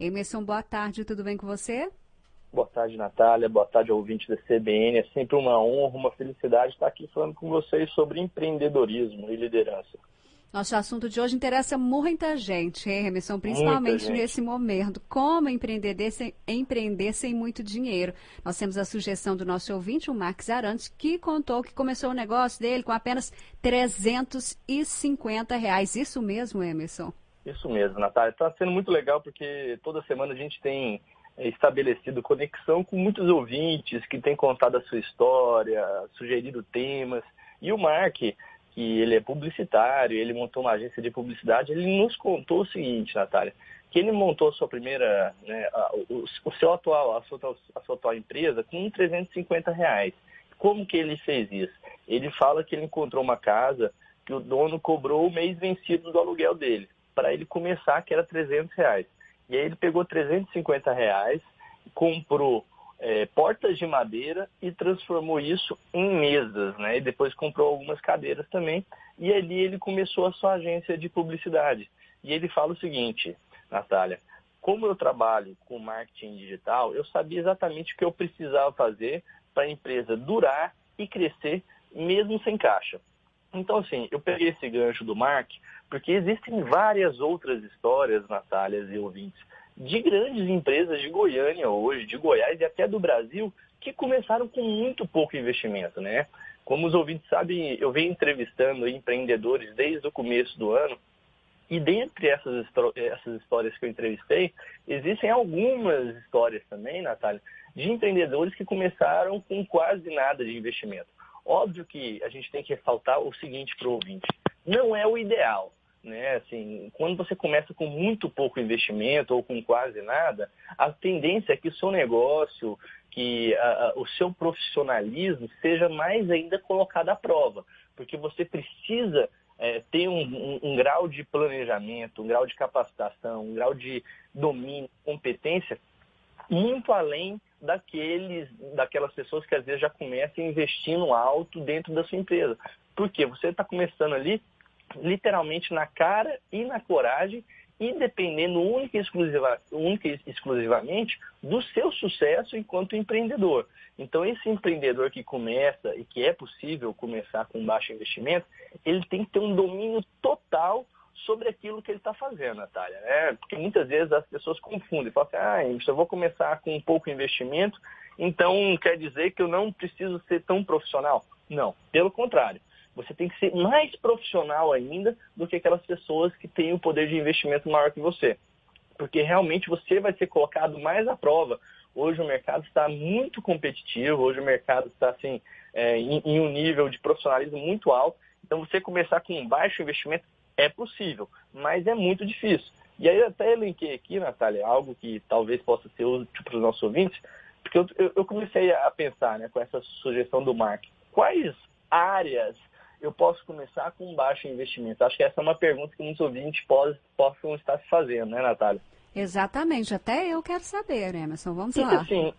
Emerson, boa tarde, tudo bem com você? Boa tarde, Natália. Boa tarde, ouvinte da CBN. É sempre uma honra, uma felicidade estar aqui falando com vocês sobre empreendedorismo e liderança. Nosso assunto de hoje interessa muita gente, hein, Remissão? Principalmente gente. nesse momento. Como empreender sem, empreender sem muito dinheiro. Nós temos a sugestão do nosso ouvinte, o Marcos Arantes, que contou que começou o negócio dele com apenas 350 reais. Isso mesmo, Emerson? Isso mesmo, Natália. Está sendo muito legal porque toda semana a gente tem é, estabelecido conexão com muitos ouvintes que têm contado a sua história, sugerido temas. E o Mark, que ele é publicitário, ele montou uma agência de publicidade, ele nos contou o seguinte, Natália, que ele montou a sua primeira, né, o, o, seu atual, a sua, a sua atual empresa com 350 reais. Como que ele fez isso? Ele fala que ele encontrou uma casa que o dono cobrou o mês vencido do aluguel dele, para ele começar, que era 300 reais. E aí ele pegou 350 reais, comprou é, portas de madeira e transformou isso em mesas, né? E depois comprou algumas cadeiras também. E ali ele começou a sua agência de publicidade. E ele fala o seguinte, Natália, como eu trabalho com marketing digital, eu sabia exatamente o que eu precisava fazer para a empresa durar e crescer mesmo sem caixa. Então, assim, eu peguei esse gancho do Mark, porque existem várias outras histórias, Natália e ouvintes, de grandes empresas de Goiânia hoje, de Goiás e até do Brasil, que começaram com muito pouco investimento, né? Como os ouvintes sabem, eu venho entrevistando empreendedores desde o começo do ano, e dentre essas, essas histórias que eu entrevistei, existem algumas histórias também, Natália, de empreendedores que começaram com quase nada de investimento. Óbvio que a gente tem que ressaltar o seguinte para o ouvinte: não é o ideal. Né? Assim, quando você começa com muito pouco investimento ou com quase nada, a tendência é que o seu negócio, que a, o seu profissionalismo seja mais ainda colocado à prova, porque você precisa é, ter um, um, um, grau de planejamento, um grau de capacitação, um grau de domínio, competência muito além daqueles, daquelas pessoas que às vezes já começam investindo alto dentro da sua empresa. Porque você está começando ali literalmente na cara e na coragem e dependendo única e, exclusiva, única e exclusivamente do seu sucesso enquanto empreendedor. Então, esse empreendedor que começa e que é possível começar com baixo investimento, ele tem que ter um domínio total sobre aquilo que ele está fazendo, Natália. Né? Porque muitas vezes as pessoas confundem, falam assim, ah, eu vou começar com um pouco investimento, então quer dizer que eu não preciso ser tão profissional. Não, pelo contrário. Você tem que ser mais profissional ainda do que aquelas pessoas que têm o poder de investimento maior que você. Porque realmente você vai ser colocado mais à prova. Hoje o mercado está muito competitivo, hoje o mercado está assim, é, em, em um nível de profissionalismo muito alto. Então você começar com um baixo investimento é possível, mas é muito difícil. E aí até elenquei aqui, Natália, algo que talvez possa ser útil para os nossos ouvintes, porque eu, eu, comecei a pensar né, com essa sugestão do Mark, quais áreas eu posso começar com baixo investimento? Acho que essa é uma pergunta que muitos ouvintes pode, possam estar se fazendo, né, Natália? Exatamente, até eu quero saber, Emerson, vamos e, lá. Assim,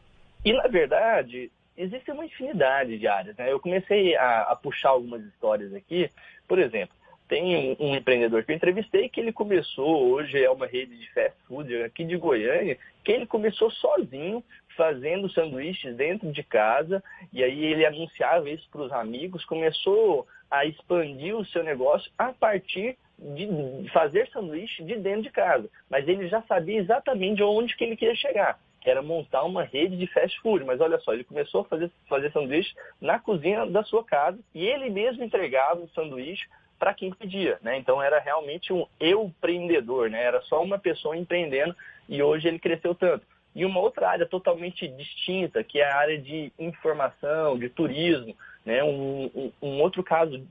e na verdade, existe uma infinidade de áreas, né? Eu comecei a, a puxar algumas histórias aqui, por exemplo, tem um, empreendedor que eu entrevistei que ele começou, hoje é uma rede de fast food aqui de Goiânia, que ele começou sozinho, fazendo sanduíches dentro de casa, e aí ele anunciava isso para os amigos, começou a expandir o seu negócio a partir de fazer sanduíche de dentro de casa. Mas ele já sabia exatamente onde que ele queria chegar, que era montar uma rede de fast food. Mas olha só, ele começou a fazer, fazer sanduíche na cozinha da sua casa e ele mesmo entregava o sanduíche para quem pedia, né? Então era realmente um eu empreendedor, né? Era só uma pessoa empreendendo e hoje ele cresceu tanto. E uma outra área totalmente distinta, que é a área de informação, de turismo, né? Um, um, um outro caso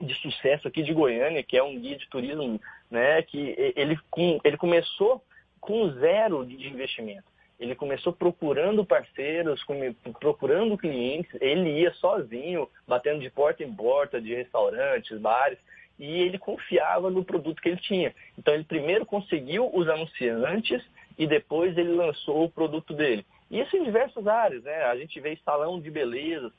de sucesso aqui de Goiânia, que é um guia de turismo, né? Que ele, ele começou com zero de investimento. Ele começou procurando parceiros, procurando clientes, ele ia sozinho, batendo de porta em porta de restaurantes, bares, e ele confiava no produto que ele tinha. Então ele primeiro conseguiu os anunciantes e depois ele lançou o produto dele. Isso em diversas áreas, né? A gente vê salão de beleza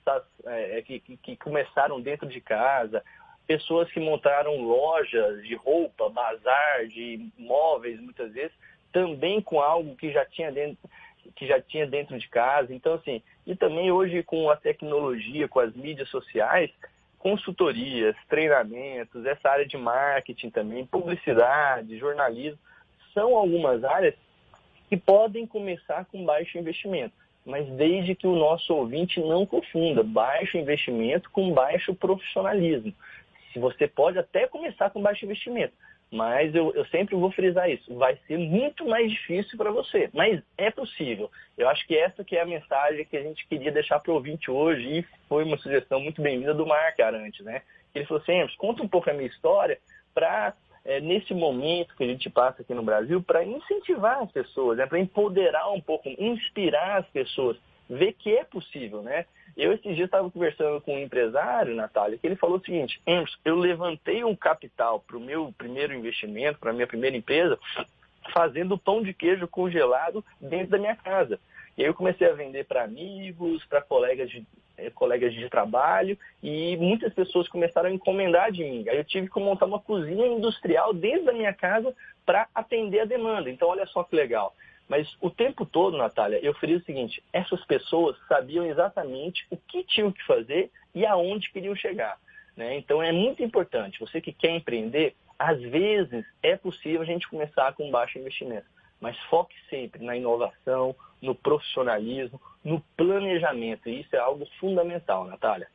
é, que, que, que começaram dentro de casa, pessoas que montaram lojas de roupa, bazar, de móveis, muitas vezes, também com algo que já tinha dentro que já tinha dentro de casa. Então, assim, e também hoje com a tecnologia, com as mídias sociais, consultorias, treinamentos, essa área de marketing também, publicidade, jornalismo, são algumas áreas que podem começar com baixo investimento, mas desde que o nosso ouvinte não confunda baixo investimento com baixo profissionalismo. Se você pode até começar com baixo investimento, mas eu, eu sempre vou frisar isso. Vai ser muito mais difícil para você, mas é possível. Eu acho que essa que é a mensagem que a gente queria deixar para o ouvinte hoje e foi uma sugestão muito bem-vinda do Mark Arantes, né? Ele falou assim, conta um pouco a minha história para é, nesse momento que a gente passa aqui no Brasil, para incentivar as pessoas, né? para empoderar um pouco, inspirar as pessoas, ver que é possível, né? Eu esses dias estava conversando com um empresário, Natália, que ele falou o seguinte, eu levantei um capital para o meu primeiro investimento, para a minha primeira empresa, fazendo pão de queijo congelado dentro da minha casa. E aí eu comecei a vender para amigos, para colegas de, eh, colegas de trabalho, e muitas pessoas começaram a encomendar de mim. Aí eu tive que montar uma cozinha industrial dentro da minha casa para atender a demanda. Então, olha só que legal. Mas o tempo todo, Natália, eu falei o seguinte: essas pessoas sabiam exatamente o que tinham que fazer e aonde queriam chegar. Né? Então é muito importante. Você que quer empreender, às vezes é possível a gente começar com baixo investimento. Mas foque sempre na inovação, no profissionalismo, no planejamento. E isso é algo fundamental, Natália.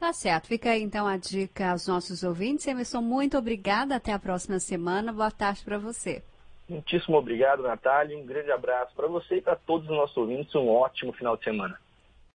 Tá certo. Fica aí então a dica aos nossos ouvintes. Emerson, muito obrigada. Até a próxima semana. Boa tarde para você. Muitíssimo obrigado, Natália. Um grande abraço para você e para todos os nossos ouvintes. Um ótimo final de semana.